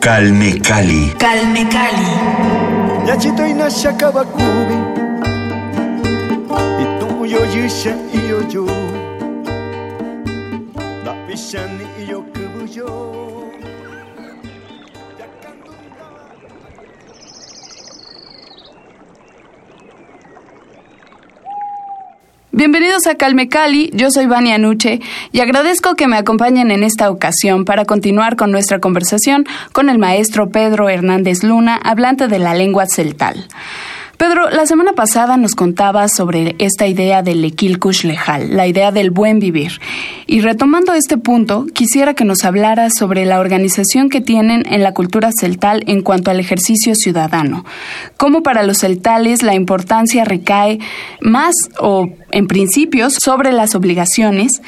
Calme Cali. Calme Cali. Yachito inashaka bakubi Ituyo yusha iyo yo Dapishani iyo kubuyo Bienvenidos a Calme Cali, yo soy Vania Nuche y agradezco que me acompañen en esta ocasión para continuar con nuestra conversación con el maestro Pedro Hernández Luna, hablante de la lengua celtal. Pedro, la semana pasada nos contabas sobre esta idea del Equilcush Lejal, la idea del buen vivir. Y retomando este punto, quisiera que nos hablaras sobre la organización que tienen en la cultura celtal en cuanto al ejercicio ciudadano. Cómo para los celtales la importancia recae más o en principios sobre las obligaciones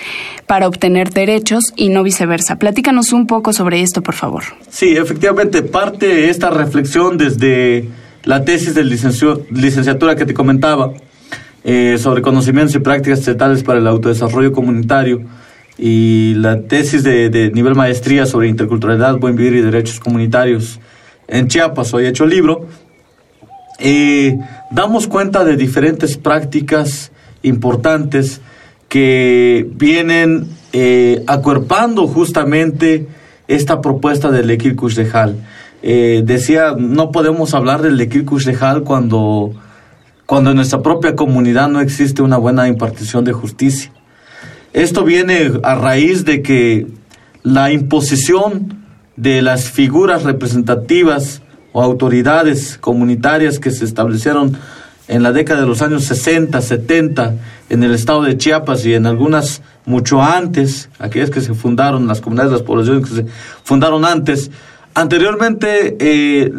para obtener derechos y no viceversa. Platícanos un poco sobre esto, por favor. Sí, efectivamente, parte esta reflexión desde la tesis de licenciatura que te comentaba eh, sobre conocimientos y prácticas estatales para el autodesarrollo comunitario y la tesis de, nivel maestría sobre interculturalidad, buen vivir y derechos comunitarios en Chiapas, hoy hecho libro, eh, damos cuenta de diferentes prácticas importantes que vienen eh, acuerpando justamente esta propuesta del Lekir Kushdejal. Eh, decía, no podemos hablar del Lekir Kushdejal cuando, cuando en nuestra propia comunidad no existe una buena impartición de justicia. Esto viene a raíz de que la imposición de las figuras representativas o autoridades comunitarias que se establecieron en la década de los años 60, 70 en el estado de Chiapas y en algunas mucho antes, aquellas que se fundaron, las comunidades, las poblaciones que se fundaron antes, anteriormente eh,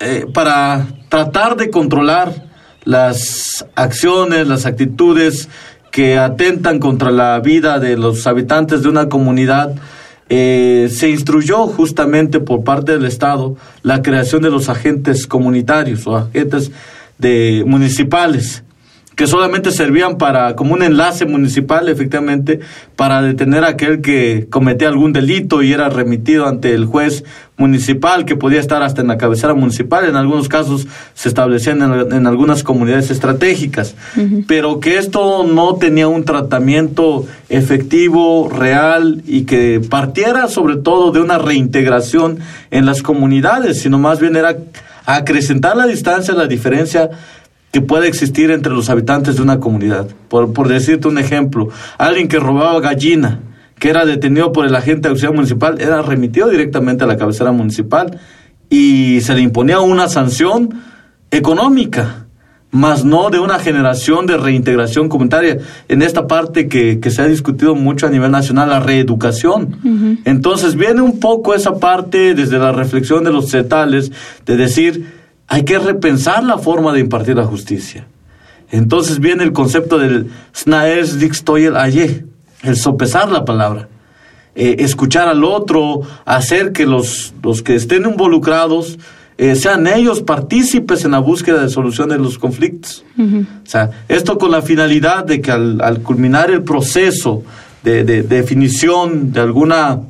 eh, para tratar de controlar las acciones, las actitudes que atentan contra la vida de los habitantes de una comunidad, eh, se instruyó justamente por parte del Estado la creación de los agentes comunitarios o agentes de municipales que solamente servían para como un enlace municipal efectivamente para detener a aquel que cometía algún delito y era remitido ante el juez municipal que podía estar hasta en la cabecera municipal en algunos casos se establecían en, en algunas comunidades estratégicas pero que esto no tenía un tratamiento efectivo real y que partiera sobre todo de una reintegración en las comunidades sino más bien era acrecentar la distancia la diferencia que puede existir entre los habitantes de una comunidad. Por, por decirte un ejemplo, alguien que robaba gallina, que era detenido por el agente auxiliar municipal, era remitido directamente a la cabecera municipal y se le imponía una sanción económica, más no de una generación de reintegración comunitaria. En esta parte que, que se ha discutido mucho a nivel nacional, la reeducación. Entonces viene un poco esa parte desde la reflexión de los cetales de decir, hay que repensar la forma de impartir la justicia. Entonces viene el concepto del snaes dixtoyel aye, el sopesar la palabra, eh, escuchar al otro, hacer que los, los que estén involucrados eh, sean ellos partícipes en la búsqueda de solución de los conflictos. O sea, esto con la finalidad de que al, al culminar el proceso de, de definición de alguna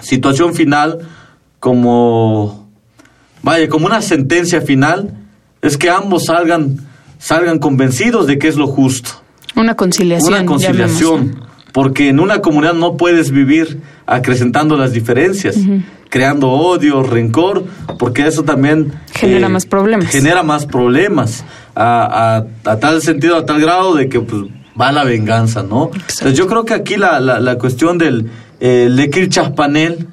situación final, como vaya, como una sentencia final, es que ambos salgan, salgan convencidos de que es lo justo. Una conciliación. Una conciliación. Porque en una comunidad no puedes vivir acrecentando las diferencias, creando odio, rencor, porque eso también eh, Genera más problemas. Genera más problemas, a, a- a tal sentido, a tal grado de que pues, va la venganza, ¿no? Entonces, yo creo que aquí la, la, la cuestión del eh, Lekir Chaspanel,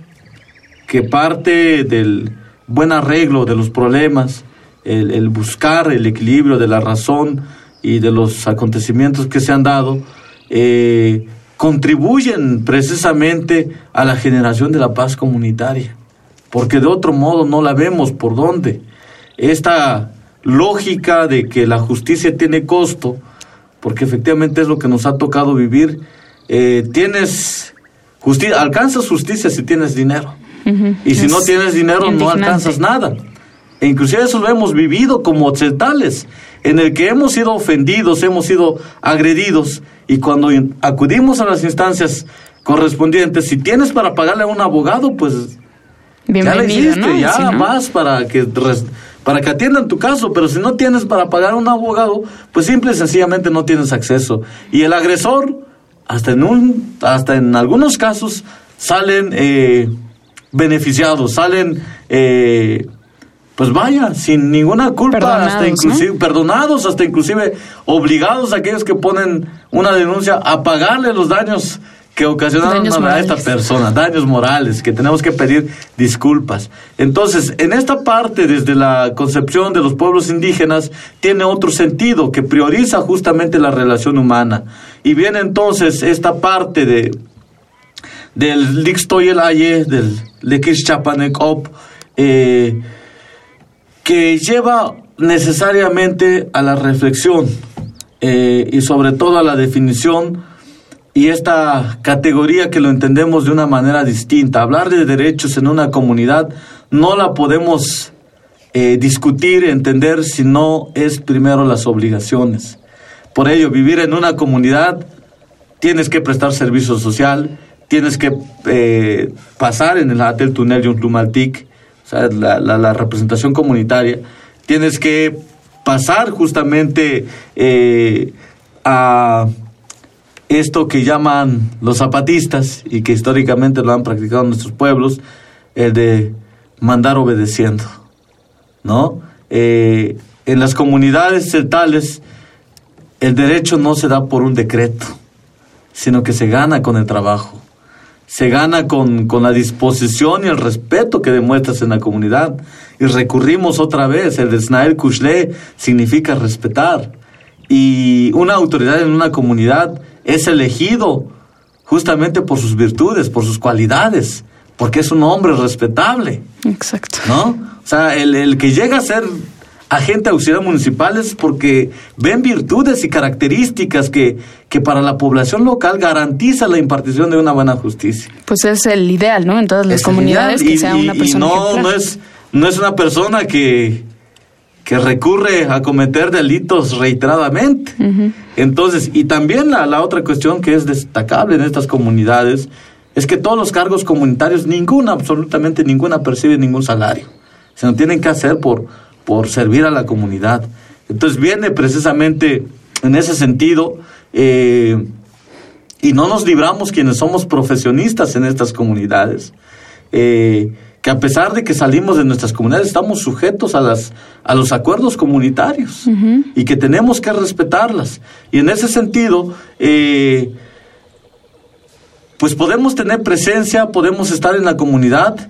que parte del buen arreglo de los problemas, el, el buscar el equilibrio de la razón y de los acontecimientos que se han dado, eh, contribuyen precisamente a la generación de la paz comunitaria, porque de otro modo no la vemos por dónde. esta lógica de que la justicia tiene costo, porque efectivamente es lo que nos ha tocado vivir, eh, tienes justicia, alcanzas justicia si tienes dinero. Y si no tienes dinero no alcanzas nada. E inclusive eso lo hemos vivido como occidentales, en el que hemos sido ofendidos, hemos sido agredidos, y cuando acudimos a las instancias correspondientes, si tienes para pagarle a un abogado, pues ya le hiciste, ya vas para que para que atiendan tu caso, pero si no tienes para pagar a un abogado, pues simple y sencillamente no tienes acceso. Y el agresor, hasta en un, hasta en algunos casos, salen eh, beneficiados, salen eh, pues vaya, sin ninguna culpa, hasta inclusive, perdonados, hasta inclusive obligados a aquellos que ponen una denuncia a pagarle los daños que ocasionaron a esta persona, daños morales, que tenemos que pedir disculpas. Entonces, en esta parte, desde la concepción de los pueblos indígenas, tiene otro sentido que prioriza justamente la relación humana. Y viene entonces esta parte de del Lixtoyelaye, del Lekish Chapanekop, eh, que lleva necesariamente a la reflexión eh, y sobre todo a la definición y esta categoría que lo entendemos de una manera distinta. Hablar de derechos en una comunidad no la podemos eh, discutir, entender si no es primero las obligaciones. Por ello, vivir en una comunidad tienes que prestar servicio social, tienes que eh, pasar en el Atel Túnel y un sea, la, la, representación comunitaria, tienes que pasar justamente eh, a esto que llaman los zapatistas y que históricamente lo han practicado nuestros pueblos, el de mandar obedeciendo, ¿no? Eh, en las comunidades celtales el derecho no se da por un decreto, sino que se gana con el trabajo se gana con, con, la disposición y el respeto que demuestras en la comunidad. Y recurrimos otra vez, el Snael Kushle significa respetar. Y una autoridad en una comunidad es elegido justamente por sus virtudes, por sus cualidades, porque es un hombre respetable. Exacto. ¿No? O sea, el, el que llega a ser agente auxiliar municipales porque ven virtudes y características que, que para la población local garantiza la impartición de una buena justicia. Pues es el ideal, ¿no? En todas las comunidades que sea una persona. Y no, no es, no es una persona que, que recurre a cometer delitos reiteradamente. Entonces, y también la, la otra cuestión que es destacable en estas comunidades es que todos los cargos comunitarios, ninguna, absolutamente ninguna percibe ningún salario. Se lo tienen que hacer por, por servir a la comunidad. Entonces viene precisamente en ese sentido eh, y no nos libramos quienes somos profesionistas en estas comunidades, eh, que a pesar de que salimos de nuestras comunidades estamos sujetos a, las, a los acuerdos comunitarios y que tenemos que respetarlas. Y en ese sentido, eh, pues podemos tener presencia, podemos estar en la comunidad,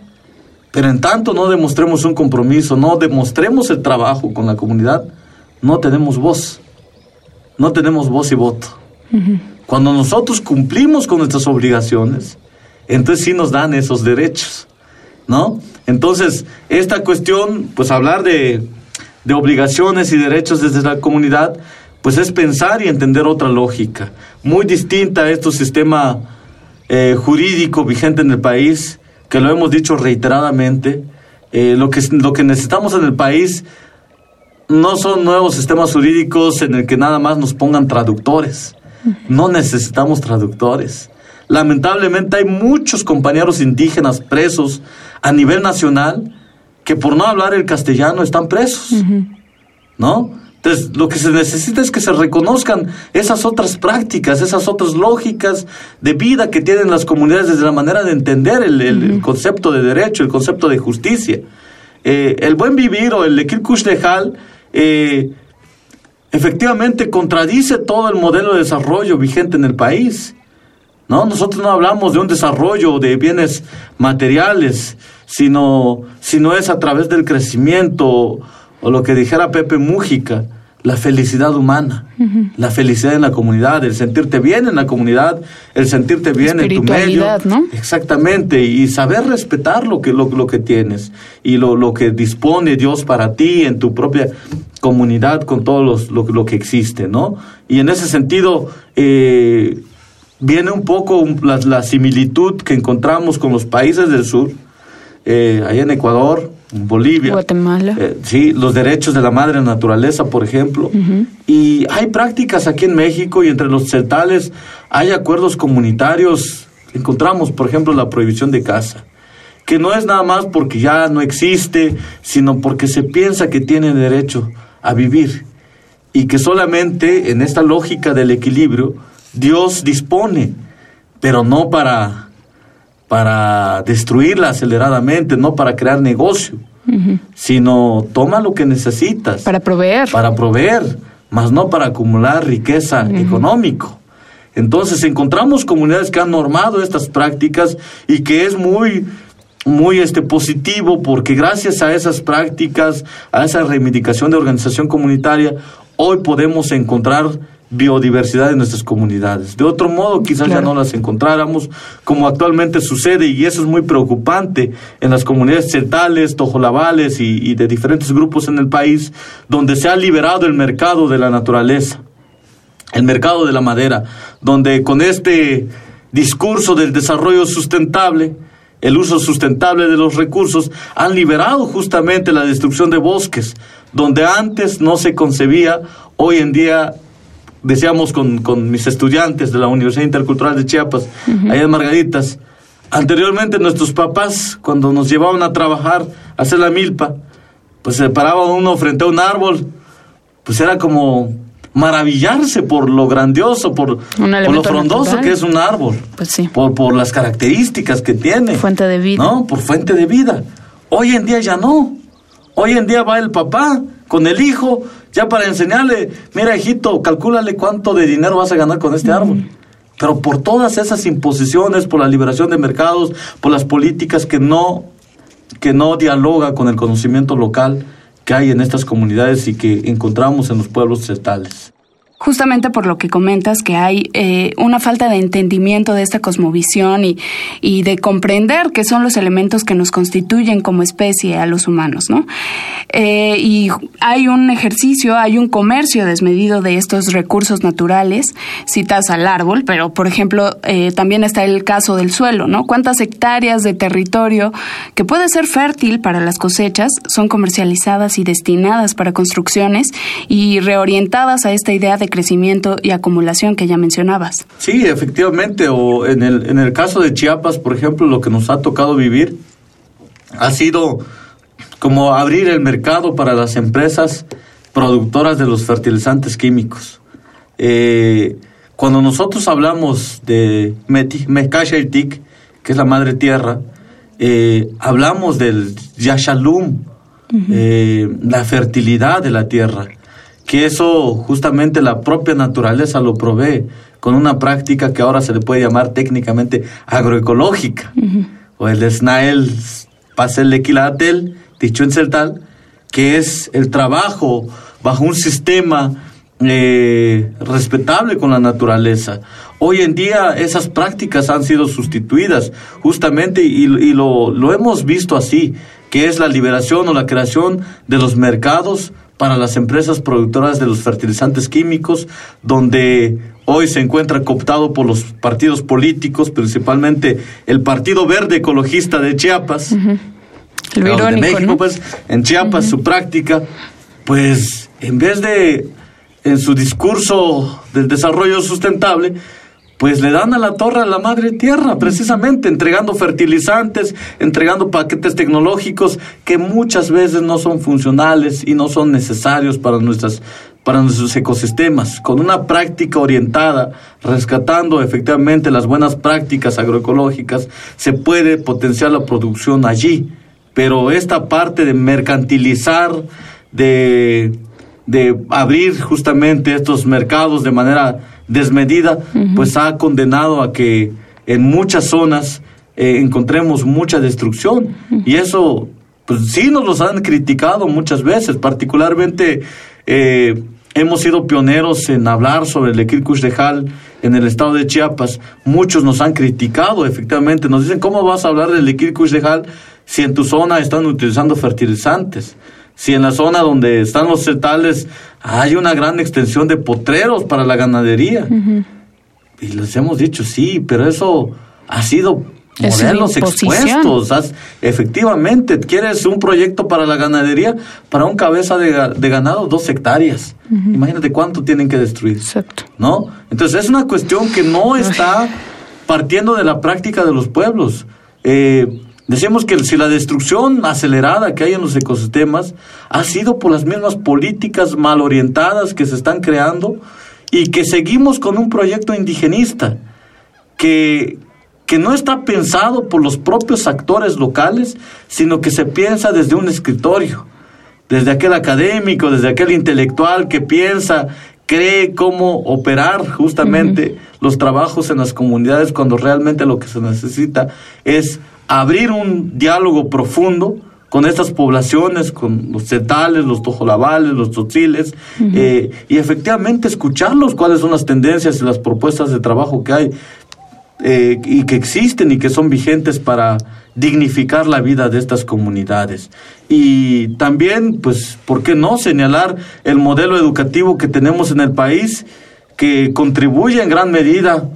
pero en tanto no demostremos un compromiso, no demostremos el trabajo con la comunidad, no tenemos voz. No tenemos voz y voto. Cuando nosotros cumplimos con nuestras obligaciones, entonces sí nos dan esos derechos, ¿no? Entonces, esta cuestión, pues hablar de, de obligaciones y derechos desde la comunidad, pues es pensar y entender otra lógica, muy distinta a este sistema eh, jurídico vigente en el país, que lo hemos dicho reiteradamente, eh, lo, que, lo que necesitamos en el país no son nuevos sistemas jurídicos en el que nada más nos pongan traductores. No necesitamos traductores. Lamentablemente hay muchos compañeros indígenas presos a nivel nacional que por no hablar el castellano están presos. ¿No? Entonces, lo que se necesita es que se reconozcan esas otras prácticas, esas otras lógicas de vida que tienen las comunidades desde la manera de entender el, concepto de derecho, el concepto de justicia. Eh, el buen vivir o el Ekir Kushdehal, eh, efectivamente contradice todo el modelo de desarrollo vigente en el país. ¿no? Nosotros no hablamos de un desarrollo de bienes materiales, sino, sino es a través del crecimiento o lo que dijera Pepe Mújica, la felicidad humana, la felicidad en la comunidad, el sentirte bien en la comunidad, el sentirte bien en tu medio. ¿no? Exactamente, y saber respetar lo que, lo, lo que tienes y lo, lo, que dispone Dios para ti en tu propia comunidad con todo los, lo, lo, que existe, ¿no? Y en ese sentido, eh, viene un poco la, la, similitud que encontramos con los países del sur, eh, ahí en Ecuador, Bolivia. Guatemala. Eh, sí, los derechos de la madre naturaleza, por ejemplo. Uh -huh. Y hay prácticas aquí en México y entre los celtales hay acuerdos comunitarios. Encontramos, por ejemplo, la prohibición de caza, que no es nada más porque ya no existe, sino porque se piensa que tiene derecho a vivir y que solamente en esta lógica del equilibrio Dios dispone, pero no para para destruirla aceleradamente, no para crear negocio, uh -huh. sino toma lo que necesitas. Para proveer. Para proveer, más no para acumular riqueza uh -huh. económico. Entonces encontramos comunidades que han normado estas prácticas y que es muy muy este positivo porque gracias a esas prácticas, a esa reivindicación de organización comunitaria, hoy podemos encontrar biodiversidad en nuestras comunidades. De otro modo, quizás claro. ya no las encontráramos, como actualmente sucede, y eso es muy preocupante en las comunidades celtales, tojolabales y, y de diferentes grupos en el país, donde se ha liberado el mercado de la naturaleza, el mercado de la madera, donde con este discurso del desarrollo sustentable, el uso sustentable de los recursos, han liberado justamente la destrucción de bosques, donde antes no se concebía, hoy en día decíamos con, con, mis estudiantes de la Universidad Intercultural de Chiapas, uh -huh. allá en Margaritas, anteriormente nuestros papás, cuando nos llevaban a trabajar, a hacer la milpa, pues se paraba uno frente a un árbol, pues era como maravillarse por lo grandioso, por, por lo frondoso natural. que es un árbol, pues sí. por, por las características que tiene. Fuente de vida. ¿No? Por fuente de vida. Hoy en día ya no. Hoy en día va el papá con el hijo, ya para enseñarle, mira hijito, calcúlale cuánto de dinero vas a ganar con este árbol. Pero por todas esas imposiciones, por la liberación de mercados, por las políticas que no, que no dialoga con el conocimiento local que hay en estas comunidades y que encontramos en los pueblos celtales justamente por lo que comentas que hay eh, una falta de entendimiento de esta cosmovisión y, y, de comprender qué son los elementos que nos constituyen como especie a los humanos, ¿no? Eh, y hay un ejercicio, hay un comercio desmedido de estos recursos naturales, citas al árbol, pero por ejemplo eh, también está el caso del suelo, ¿no? ¿Cuántas hectáreas de territorio que puede ser fértil para las cosechas son comercializadas y destinadas para construcciones y reorientadas a esta idea de crecimiento y acumulación que ya mencionabas. Sí, efectivamente, o en el, en el caso de Chiapas, por ejemplo, lo que nos ha tocado vivir ha sido como abrir el mercado para las empresas productoras de los fertilizantes químicos. Eh, cuando nosotros hablamos de Mekashaitik, que es la madre tierra, eh, hablamos del Yashalum, uh -huh. eh, la fertilidad de la tierra que eso justamente la propia naturaleza lo provee con una práctica que ahora se le puede llamar técnicamente agroecológica, uh -huh. o el Snael Paselequilatel, dicho en celtal, que es el trabajo bajo un sistema eh, respetable con la naturaleza. Hoy en día esas prácticas han sido sustituidas justamente y, y lo, lo hemos visto así, que es la liberación o la creación de los mercados para las empresas productoras de los fertilizantes químicos, donde hoy se encuentra cooptado por los partidos políticos, principalmente el Partido Verde Ecologista de Chiapas, uh -huh. de México, ¿no? pues en Chiapas uh -huh. su práctica, pues en vez de en su discurso del desarrollo sustentable, pues le dan a la torre a la madre tierra, precisamente, entregando fertilizantes, entregando paquetes tecnológicos que muchas veces no son funcionales y no son necesarios para nuestras para nuestros ecosistemas, con una práctica orientada, rescatando efectivamente las buenas prácticas agroecológicas, se puede potenciar la producción allí. Pero esta parte de mercantilizar, de, de abrir justamente estos mercados de manera desmedida, uh -huh. pues ha condenado a que en muchas zonas eh, encontremos mucha destrucción. Uh -huh. Y eso, pues sí nos los han criticado muchas veces, particularmente eh, hemos sido pioneros en hablar sobre el Equilcuxdejal en el estado de Chiapas. Muchos nos han criticado, efectivamente, nos dicen, ¿cómo vas a hablar del Equilcuxdejal si en tu zona están utilizando fertilizantes? Si en la zona donde están los celtales hay una gran extensión de potreros para la ganadería. Y les hemos dicho, sí, pero eso ha sido Es modelos expuestos. Efectivamente, quieres un proyecto para la ganadería, para un cabeza de, de ganado, dos hectáreas. Imagínate cuánto tienen que destruir. Exacto. ¿No? Entonces es una cuestión que no está partiendo de la práctica de los pueblos. Eh, decimos que si la destrucción acelerada que hay en los ecosistemas ha sido por las mismas políticas mal orientadas que se están creando y que seguimos con un proyecto indigenista que, que no está pensado por los propios actores locales, sino que se piensa desde un escritorio, desde aquel académico, desde aquel intelectual que piensa, cree cómo operar justamente los trabajos en las comunidades cuando realmente lo que se necesita es abrir un diálogo profundo con estas poblaciones, con los cetales, los tojolabales, los tzotziles, eh, y efectivamente escucharlos cuáles son las tendencias y las propuestas de trabajo que hay eh, y que existen y que son vigentes para dignificar la vida de estas comunidades. Y también, pues, ¿por qué no señalar el modelo educativo que tenemos en el país que contribuye en gran medida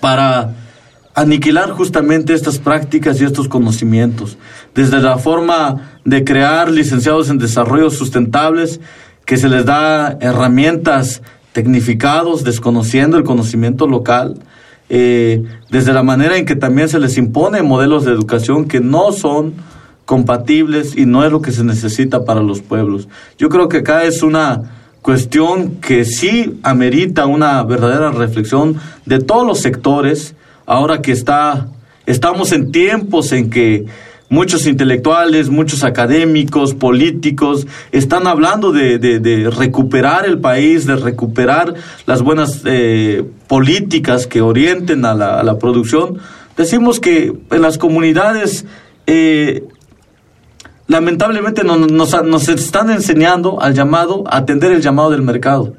para aniquilar justamente estas prácticas y estos conocimientos, desde la forma de crear licenciados en desarrollo sustentables, que se les da herramientas tecnificados, desconociendo el conocimiento local, eh, desde la manera en que también se les impone modelos de educación que no son compatibles y no es lo que se necesita para los pueblos. Yo creo que acá es una cuestión que sí amerita una verdadera reflexión de todos los sectores, ahora que está, estamos en tiempos en que muchos intelectuales, muchos académicos, políticos, están hablando de, de- de recuperar el país, de recuperar las buenas eh, políticas que orienten a la, a la producción. Decimos que en las comunidades eh, lamentablemente no- nos, nos están enseñando al llamado, a atender el llamado del mercado,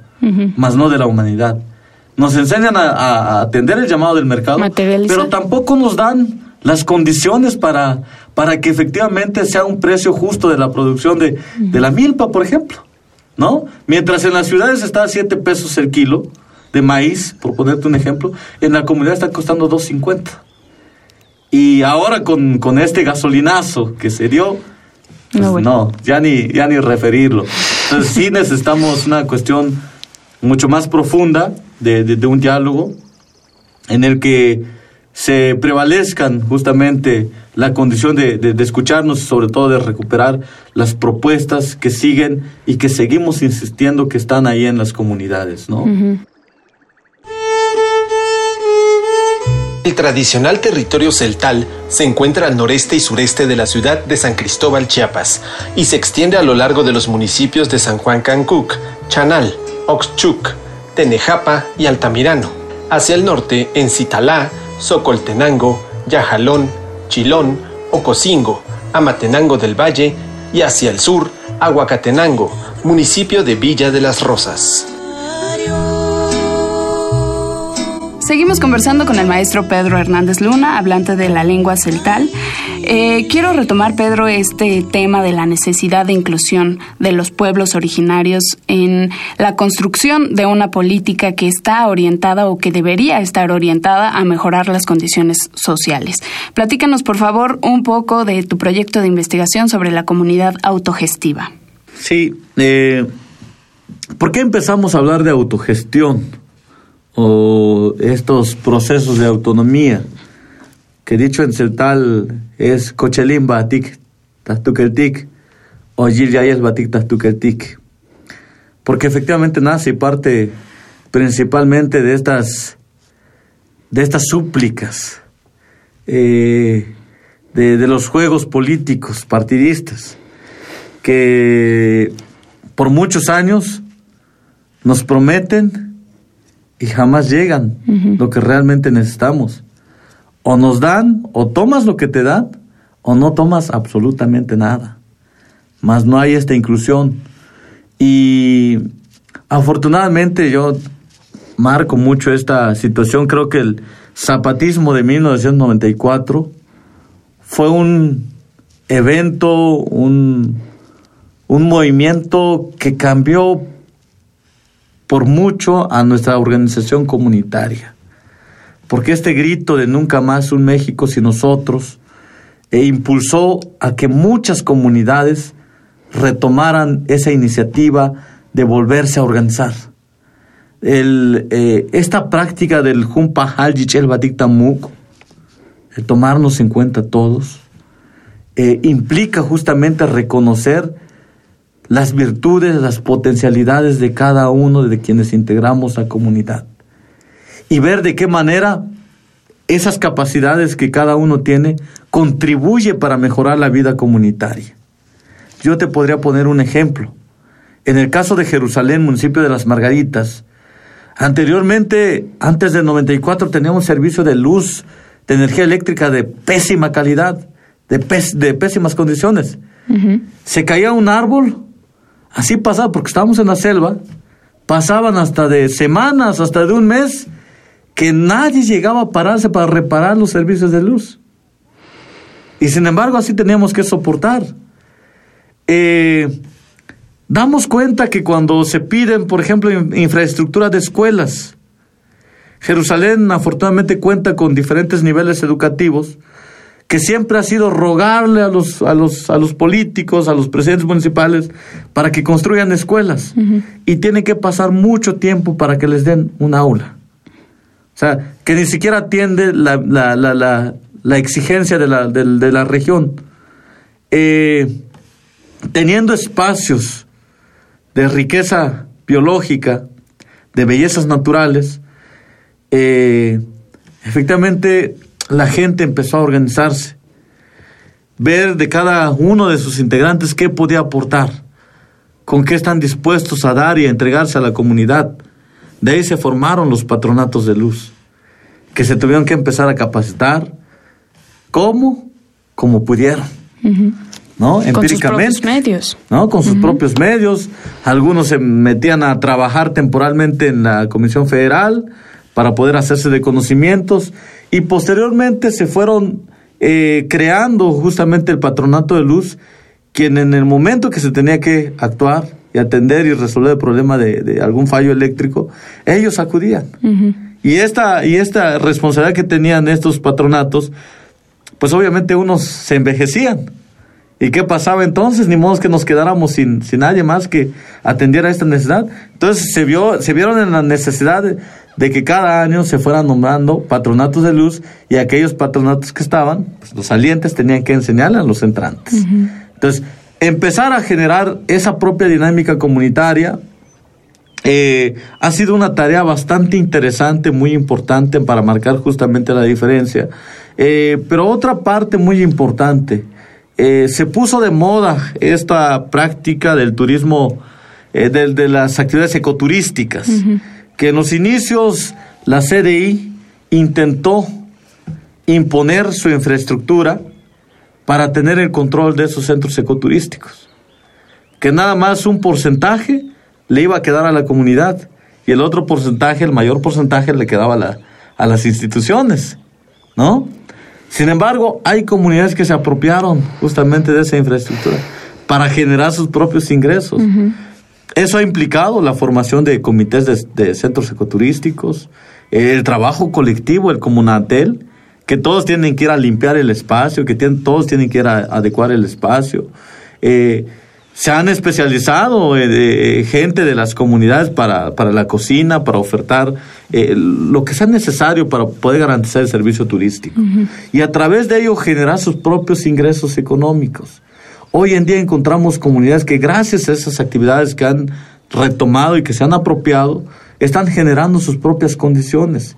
más no de la humanidad. Nos enseñan a, atender el llamado del mercado, pero tampoco nos dan las condiciones para, para que efectivamente sea un precio justo de la producción de, de la milpa, por ejemplo. ¿No? Mientras en las ciudades está a 7 pesos el kilo de maíz, por ponerte un ejemplo, en la comunidad está costando 2.50. Y ahora con, con este gasolinazo que se dio, pues No, no, bueno. ya ni, ya ni referirlo. Entonces sí necesitamos una cuestión mucho más profunda de, de- de un diálogo en el que se prevalezcan justamente la condición de, de- de escucharnos y sobre todo de recuperar las propuestas que siguen y que seguimos insistiendo que están ahí en las comunidades, ¿no? El tradicional territorio celtal se encuentra al noreste y sureste de la ciudad de San Cristóbal, Chiapas, y se extiende a lo largo de los municipios de San Juan Cancuc, Chanal, Oxchuc, Tenejapa y Altamirano. Hacia el norte, en Citalá, Socoltenango, Yajalón, Chilón, Ocosingo, Amatenango del Valle y hacia el sur, Aguacatenango, municipio de Villa de las Rosas. Seguimos conversando con el maestro Pedro Hernández Luna, hablante de la lengua celtal. Eh, quiero retomar, Pedro, este tema de la necesidad de inclusión de los pueblos originarios en la construcción de una política que está orientada o que debería estar orientada a mejorar las condiciones sociales. Platícanos, por favor, un poco de tu proyecto de investigación sobre la comunidad autogestiva. Sí, eh, ¿por qué empezamos a hablar de autogestión o estos procesos de autonomía? Que dicho en celtal es Cochelim Batik Tastukeltik o Yilyayel Batik Tastukeltik. Porque efectivamente nace y parte principalmente de estas, de estas súplicas, eh, de, de los juegos políticos partidistas que por muchos años nos prometen y jamás llegan lo que realmente necesitamos. O nos dan, o tomas lo que te dan, o no tomas absolutamente nada. Más no hay esta inclusión. Y afortunadamente yo marco mucho esta situación. Creo que el zapatismo de 1994 fue un evento, un, un movimiento que cambió por mucho a nuestra organización comunitaria. Porque este grito de nunca más un México sin nosotros e impulsó a que muchas comunidades retomaran esa iniciativa de volverse a organizar. Eh, esta práctica del Jumpa Haljich el Tamuk, el tomarnos en cuenta todos, eh, implica justamente reconocer las virtudes, las potencialidades de cada uno de quienes integramos la comunidad y ver de qué manera esas capacidades que cada uno tiene contribuye para mejorar la vida comunitaria. Yo te podría poner un ejemplo. En el caso de Jerusalén, municipio de las Margaritas, anteriormente, antes del 94, teníamos servicio de luz, de energía eléctrica de pésima calidad, de, de pésimas condiciones. Se caía un árbol, así pasaba, porque estábamos en la selva, pasaban hasta de semanas, hasta de un mes, que nadie llegaba a pararse para reparar los servicios de luz. Y sin embargo, así teníamos que soportar. Eh, damos cuenta que cuando se piden, por ejemplo, infraestructura de escuelas, Jerusalén afortunadamente cuenta con diferentes niveles educativos, que siempre ha sido rogarle a los, a los, a los políticos, a los presidentes municipales, para que construyan escuelas. Y tiene que pasar mucho tiempo para que les den un aula. O sea, que ni siquiera atiende la, la, la, la exigencia de la, de, de la región. Eh, teniendo espacios de riqueza biológica, de bellezas naturales, eh, efectivamente la gente empezó a organizarse, ver de cada uno de sus integrantes qué podía aportar, con qué están dispuestos a dar y a entregarse a la comunidad. De ahí se formaron los patronatos de luz, que se tuvieron que empezar a capacitar. ¿Cómo? Como pudieron. ¿no? Empíricamente. Con sus propios medios. ¿no? Con sus propios medios. Algunos se metían a trabajar temporalmente en la Comisión Federal para poder hacerse de conocimientos y posteriormente se fueron eh, creando justamente el patronato de luz, quien en el momento que se tenía que actuar y atender y resolver el problema de, algún fallo eléctrico, ellos acudían. Y esta, y esta responsabilidad que tenían estos patronatos, pues obviamente unos se envejecían ¿Y qué pasaba entonces? Ni modo que nos quedáramos sin, sin nadie más que atendiera esta necesidad. Entonces se, vio, se vieron en la necesidad de, que cada año se fueran nombrando patronatos de luz y aquellos patronatos que estaban, pues, los salientes tenían que enseñarle a los entrantes. Entonces, empezar a generar esa propia dinámica comunitaria eh, ha sido una tarea bastante interesante, muy importante para marcar justamente la diferencia. Eh, pero otra parte muy importante, eh, se puso de moda esta práctica del turismo, de, las actividades ecoturísticas, que en los inicios la CDI intentó imponer su infraestructura para tener el control de esos centros ecoturísticos, que nada más un porcentaje le iba a quedar a la comunidad y el otro porcentaje, el mayor porcentaje, le quedaba a, las instituciones, ¿no? Sin embargo, hay comunidades que se apropiaron justamente de esa infraestructura para generar sus propios ingresos. Eso ha implicado la formación de comités de, centros ecoturísticos, el trabajo colectivo, el comunatel, que todos tienen que ir a limpiar el espacio, que todos tienen que ir a, adecuar el espacio. Eh, se han especializado eh, gente de las comunidades para, para la cocina, para ofertar eh, lo que sea necesario para poder garantizar el servicio turístico. Y a través de ello generar sus propios ingresos económicos. Hoy en día encontramos comunidades que gracias a esas actividades que han retomado y que se han apropiado, están generando sus propias condiciones.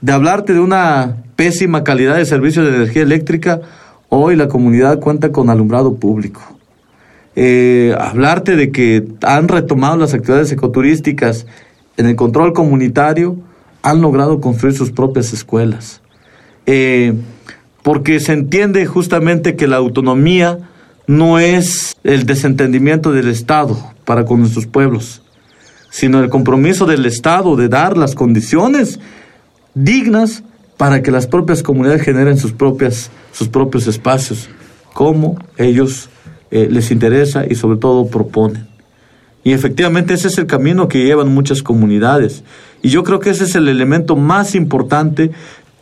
De hablarte de una pésima calidad de servicio de energía eléctrica, hoy la comunidad cuenta con alumbrado público eh, hablarte de que han retomado las actividades ecoturísticas en el control comunitario, han logrado construir sus propias escuelas. Eh, porque se entiende justamente que la autonomía no es el desentendimiento del Estado para con nuestros pueblos, sino el compromiso del Estado de dar las condiciones dignas para que las propias comunidades generen sus, propias, sus propios espacios, como ellos eh, les interesa y sobre todo proponen. Y efectivamente ese es el camino que llevan muchas comunidades. Y yo creo que ese es el elemento más importante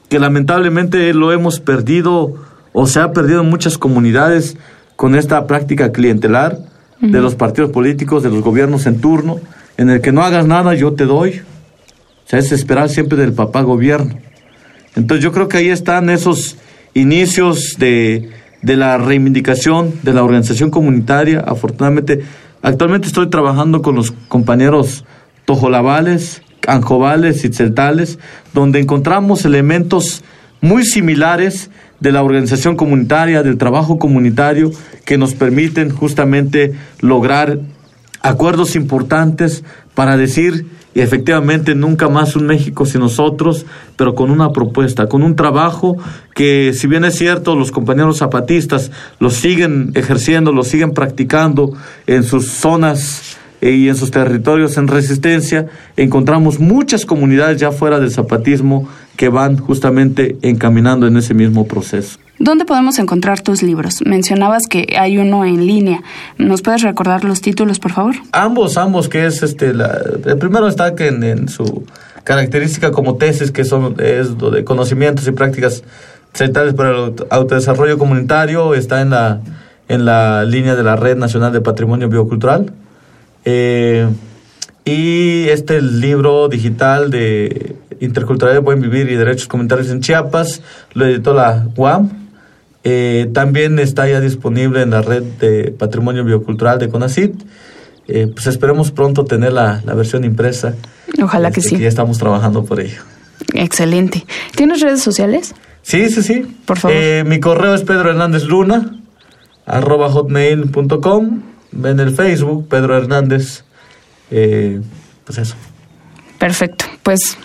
que lamentablemente lo hemos perdido o se ha perdido en muchas comunidades con esta práctica clientelar de los partidos políticos, de los gobiernos en turno, en el que no hagas nada, yo te doy. O sea, es esperar siempre del papá gobierno. Entonces yo creo que ahí están esos inicios de, de la reivindicación de la organización comunitaria. Afortunadamente, actualmente estoy trabajando con los compañeros tojolabales, anjovales y celtales, donde encontramos elementos muy similares de la organización comunitaria, del trabajo comunitario, que nos permiten justamente lograr acuerdos importantes para decir y efectivamente nunca más un México sin nosotros, pero con una propuesta, con un trabajo que si bien es cierto los compañeros zapatistas lo siguen ejerciendo, lo siguen practicando en sus zonas y en sus territorios en resistencia, encontramos muchas comunidades ya fuera del zapatismo que van justamente encaminando en ese mismo proceso. ¿Dónde podemos encontrar tus libros? Mencionabas que hay uno en línea. ¿Nos puedes recordar los títulos, por favor? Ambos, ambos, que es este, la, el primero está que en, su característica como tesis, que son es de conocimientos y prácticas centrales para el autodesarrollo comunitario, está en la, en la línea de la Red Nacional de Patrimonio Biocultural. Eh, y este libro digital de Interculturalidad, Buen Vivir y Derechos Comunitarios en Chiapas lo editó la UAM eh, también está ya disponible en la red de patrimonio biocultural de CONACIT. Eh, pues esperemos pronto tener la, versión impresa. Ojalá que este, sí. ya estamos trabajando por ello. Excelente. ¿Tienes redes sociales? Sí, sí, sí. Por favor. Eh, mi correo es Pedro Hernández Luna, arroba hotmail.com. En el Facebook, Pedro Hernández. pues eso. Perfecto. Pues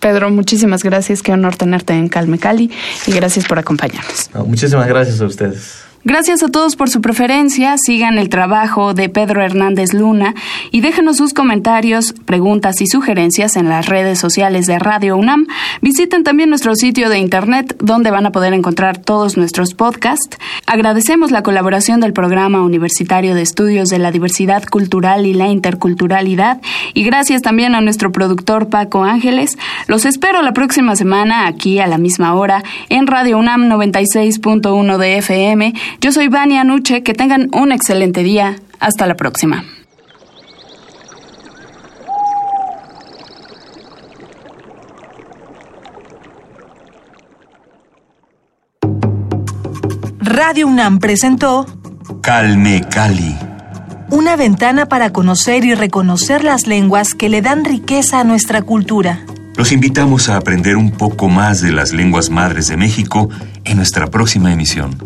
Pedro, muchísimas gracias. Qué honor tenerte en Calme Cali y gracias por acompañarnos. muchísimas gracias a ustedes. Gracias a todos por su preferencia. Sigan el trabajo de Pedro Hernández Luna y déjenos sus comentarios, preguntas y sugerencias en las redes sociales de Radio UNAM. Visiten también nuestro sitio de internet donde van a poder encontrar todos nuestros podcasts. Agradecemos la colaboración del Programa Universitario de Estudios de la Diversidad Cultural y la Interculturalidad y gracias también a nuestro productor Paco Ángeles. Los espero la próxima semana aquí a la misma hora en Radio UNAM 96.1 de FM yo soy Vania Nuche, que tengan un excelente día. Hasta la próxima. Radio UNAM presentó Calme Cali. Una ventana para conocer y reconocer las lenguas que le dan riqueza a nuestra cultura. Los invitamos a aprender un poco más de las lenguas madres de México en nuestra próxima emisión.